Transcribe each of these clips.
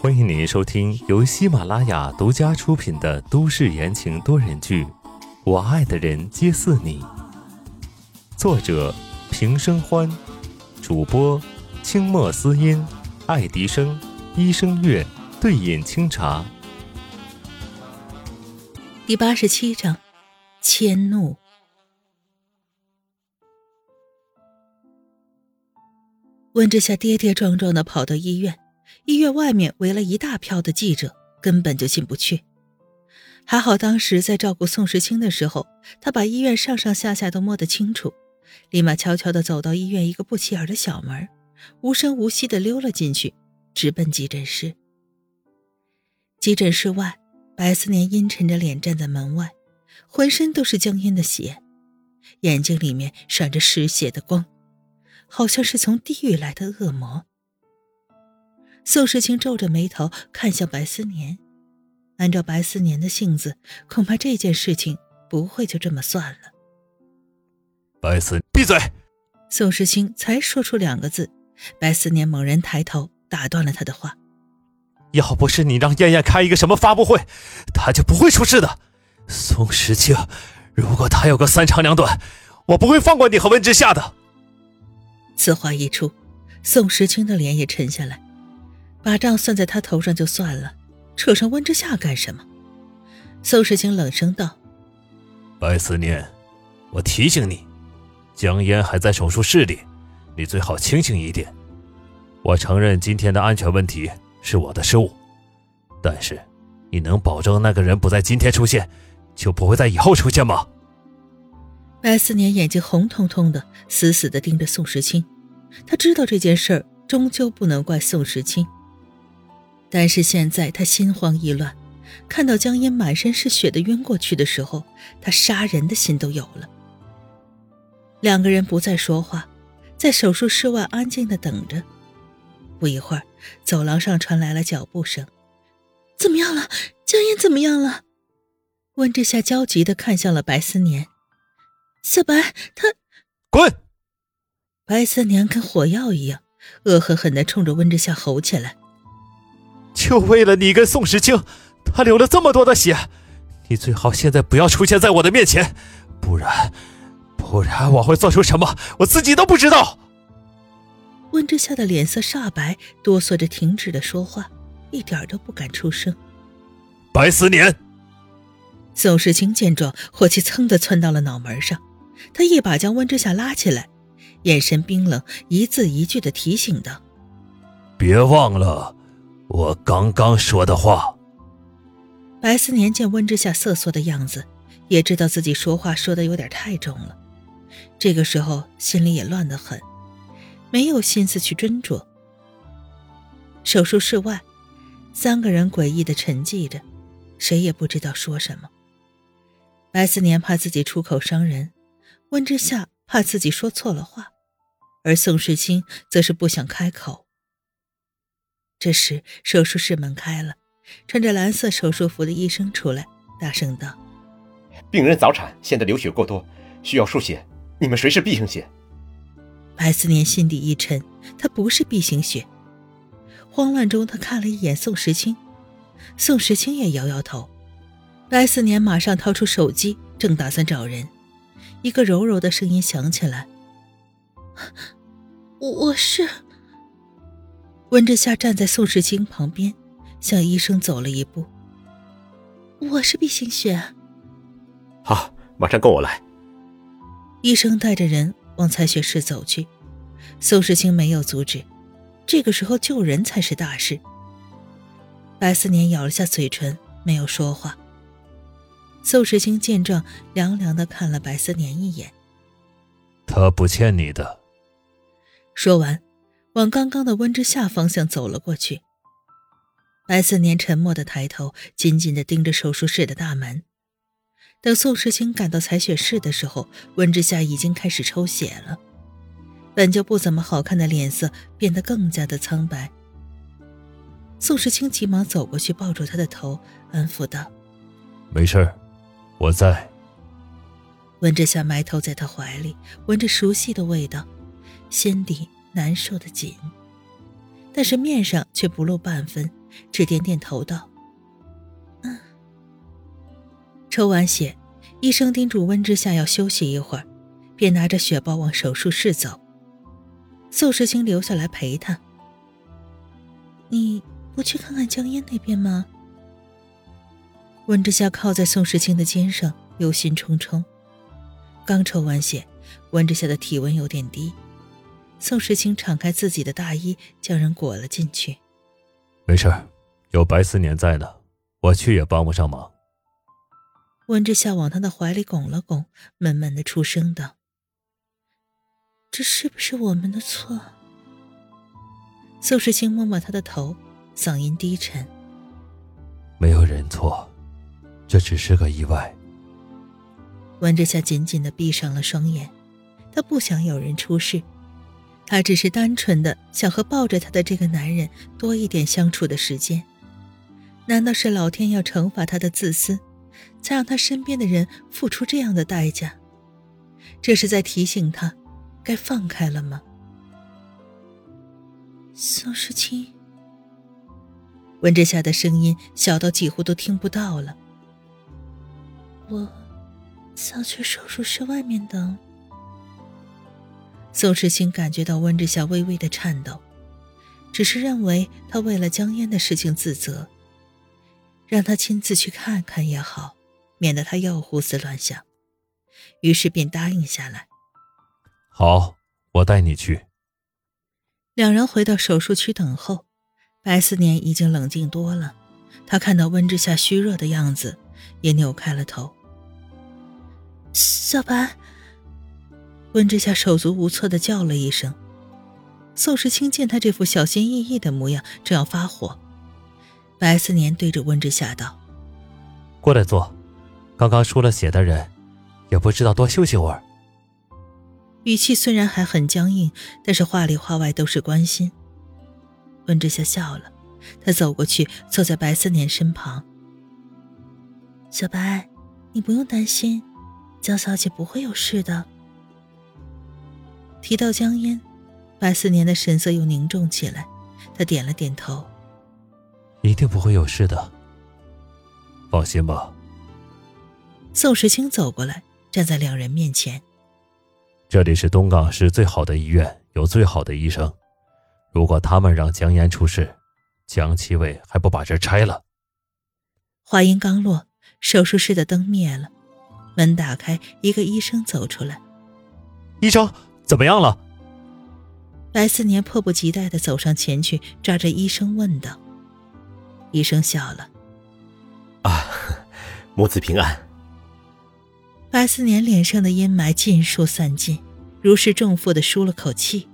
欢迎您收听由喜马拉雅独家出品的都市言情多人剧《我爱的人皆似你》，作者平生欢，主播清墨思音、爱迪生、医生月、对饮清茶。第八十七章，迁怒。温之夏跌跌撞撞的跑到医院。医院外面围了一大票的记者，根本就进不去。还好当时在照顾宋时清的时候，他把医院上上下下都摸得清楚，立马悄悄地走到医院一个不起眼的小门，无声无息地溜了进去，直奔急诊室。急诊室外，白思年阴沉着脸站在门外，浑身都是僵硬的血，眼睛里面闪着嗜血的光，好像是从地狱来的恶魔。宋时清皱着眉头看向白思年，按照白思年的性子，恐怕这件事情不会就这么算了。白思，闭嘴！宋时清才说出两个字，白思年猛然抬头打断了他的话：“要不是你让燕燕开一个什么发布会，他就不会出事的。宋时清，如果他有个三长两短，我不会放过你和温之夏的。”此话一出，宋时清的脸也沉下来。把账算在他头上就算了，扯上温之夏干什么？宋时清冷声道：“白思念，我提醒你，江烟还在手术室里，你最好清醒一点。我承认今天的安全问题是我的失误，但是你能保证那个人不在今天出现，就不会在以后出现吗？”白思年眼睛红彤彤的，死死的盯着宋时清。他知道这件事儿终究不能怪宋时清。但是现在他心慌意乱，看到江烟满身是血的晕过去的时候，他杀人的心都有了。两个人不再说话，在手术室外安静的等着。不一会儿，走廊上传来了脚步声。怎么样了？江烟怎么样了？温之夏焦急的看向了白思年。小白，他滚！白思年跟火药一样，恶狠狠的冲着温之夏吼起来。就为了你跟宋时清，他流了这么多的血，你最好现在不要出现在我的面前，不然，不然我会做出什么，我自己都不知道。温之夏的脸色煞白，哆嗦着停止了说话，一点都不敢出声。白思年，宋时清见状，火气噌的窜到了脑门上，他一把将温之夏拉起来，眼神冰冷，一字一句的提醒道：“别忘了。”我刚刚说的话。白思年见温之夏瑟缩的样子，也知道自己说话说的有点太重了，这个时候心里也乱得很，没有心思去斟酌。手术室外，三个人诡异的沉寂着，谁也不知道说什么。白思年怕自己出口伤人，温之夏怕自己说错了话，而宋世清则是不想开口。这时，手术室门开了，穿着蓝色手术服的医生出来，大声道：“病人早产，现在流血过多，需要输血。你们谁是 B 型血？”白思年心底一沉，他不是 B 型血。慌乱中，他看了一眼宋时清，宋时清也摇摇头。白思年马上掏出手机，正打算找人，一个柔柔的声音响起来：“我是。”温之夏站在宋时清旁边，向医生走了一步。我是 B 型血。好，马上跟我来。医生带着人往采血室走去，宋时清没有阻止。这个时候救人才是大事。白思年咬了下嘴唇，没有说话。宋时清见状，凉凉的看了白思年一眼。他不欠你的。说完。往刚刚的温之夏方向走了过去。白思年沉默的抬头，紧紧的盯着手术室的大门。等宋时清赶到采血室的时候，温之夏已经开始抽血了，本就不怎么好看的脸色变得更加的苍白。宋时清急忙走过去，抱住他的头，安抚道：“没事我在。”温之夏埋头在他怀里，闻着熟悉的味道，心底。难受的紧，但是面上却不露半分，只点点头道：“嗯。”抽完血，医生叮嘱温之夏要休息一会儿，便拿着血包往手术室走。宋时清留下来陪他。你不去看看江烟那边吗？温之夏靠在宋时清的肩上，忧心忡忡。刚抽完血，温之夏的体温有点低。宋时清敞开自己的大衣，将人裹了进去。没事有白思年在呢，我去也帮不上忙。温之夏往他的怀里拱了拱，闷闷的出声道。这是不是我们的错？宋时清摸摸他的头，嗓音低沉：“没有人错，这只是个意外。”温之夏紧紧的闭上了双眼，他不想有人出事，他只是单纯的想和抱着他的这个男人多一点相处的时间。难道是老天要惩罚他的自私，才让他身边的人付出这样的代价？这是在提醒他。该放开了吗？宋时清，温之夏的声音小到几乎都听不到了。我想去手术室外面等。宋时清感觉到温之夏微微的颤抖，只是认为他为了江烟的事情自责，让他亲自去看看也好，免得他又胡思乱想，于是便答应下来。好，我带你去。两人回到手术区等候，白思年已经冷静多了。他看到温之夏虚弱的样子，也扭开了头。小白，温之夏手足无措的叫了一声。宋时清见他这副小心翼翼的模样，正要发火。白思年对着温之夏道：“过来坐，刚刚输了血的人，也不知道多休息会儿。”语气虽然还很僵硬，但是话里话外都是关心。温之夏笑了，他走过去，坐在白思年身旁。小白，你不用担心，江小姐不会有事的。提到江烟，白思年的神色又凝重起来，他点了点头，一定不会有事的，放心吧。宋时清走过来，站在两人面前。这里是东港市最好的医院，有最好的医生。如果他们让江烟出事，江七伟还不把这拆了？话音刚落，手术室的灯灭了，门打开，一个医生走出来。医生怎么样了？白思年迫不及待的走上前去，抓着医生问道。医生笑了：“啊，母子平安。”白思年脸上的阴霾尽数散尽，如释重负的舒了口气。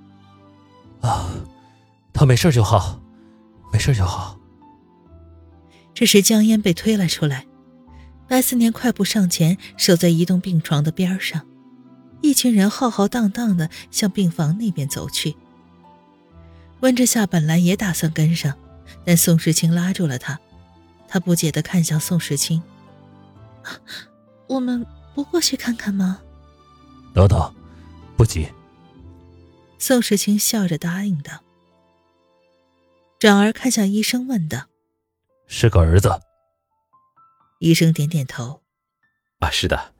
啊，他没事就好，没事就好。这时江烟被推了出来，白思年快步上前，守在一栋病床的边上。一群人浩浩荡荡的向病房那边走去。温之夏本来也打算跟上，但宋时清拉住了他。他不解的看向宋时清：“我们。”不过去看看吗？等等，不急。宋时清笑着答应道，转而看向医生问道：“是个儿子？”医生点点头：“啊，是的，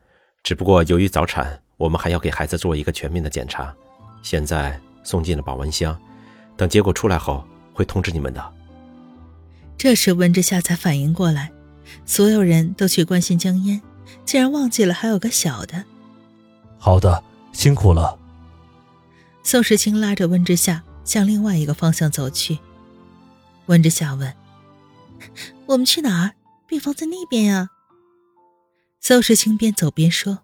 只不过由于早产，我们还要给孩子做一个全面的检查，现在送进了保温箱，等结果出来后会通知你们的。”这时温之夏才反应过来，所有人都去关心江烟。竟然忘记了还有个小的。好的，辛苦了。宋时清拉着温之夏向另外一个方向走去。温之夏问：“我们去哪儿？病房在那边呀。”邹世清边走边说：“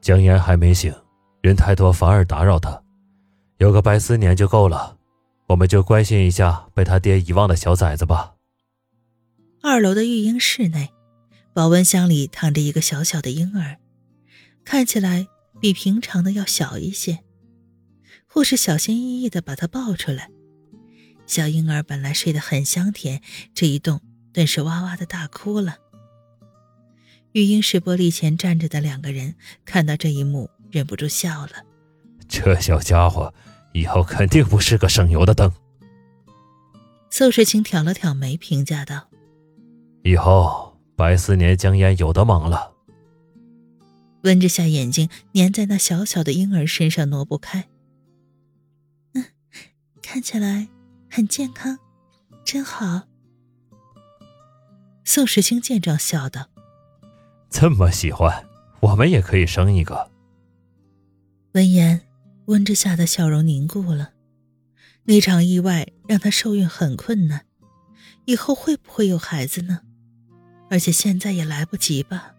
江烟还没醒，人太多反而打扰他，有个白思年就够了。我们就关心一下被他爹遗忘的小崽子吧。”二楼的育婴室内。保温箱里躺着一个小小的婴儿，看起来比平常的要小一些。护士小心翼翼地把他抱出来。小婴儿本来睡得很香甜，这一动顿时哇哇的大哭了。育婴室玻璃前站着的两个人看到这一幕，忍不住笑了。这小家伙以后肯定不是个省油的灯。宋世清挑了挑眉，评价道：“以后白思年、江烟有的忙了。”温之夏眼睛粘在那小小的婴儿身上挪不开。嗯，看起来很健康，真好。宋时清见状笑道：“这么喜欢，我们也可以生一个。”闻言，温之夏的笑容凝固了。那场意外让她受孕很困难，以后会不会有孩子呢？而且现在也来不及吧。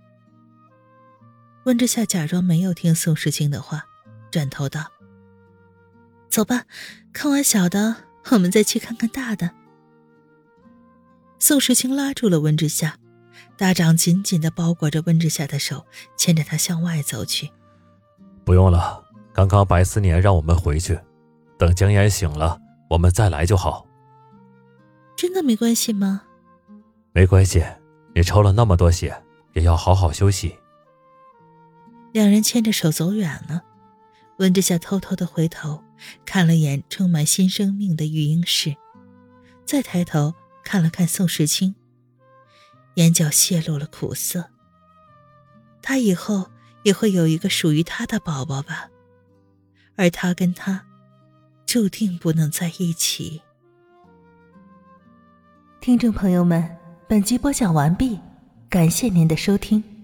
温之夏假装没有听宋时清的话，转头道：“走吧，看完小的，我们再去看看大的。”宋时清拉住了温之夏，大掌紧紧的包裹着温之夏的手，牵着她向外走去。“不用了，刚刚白思年让我们回去，等江岩醒了，我们再来就好。”“真的没关系吗？”“没关系，你抽了那么多血，也要好好休息。”两人牵着手走远了，温之夏偷偷的回头看了眼充满新生命的育婴室，再抬头看了看宋时清，眼角泄露了苦涩。他以后也会有一个属于他的宝宝吧，而他跟他，注定不能在一起。听众朋友们，本集播讲完毕，感谢您的收听。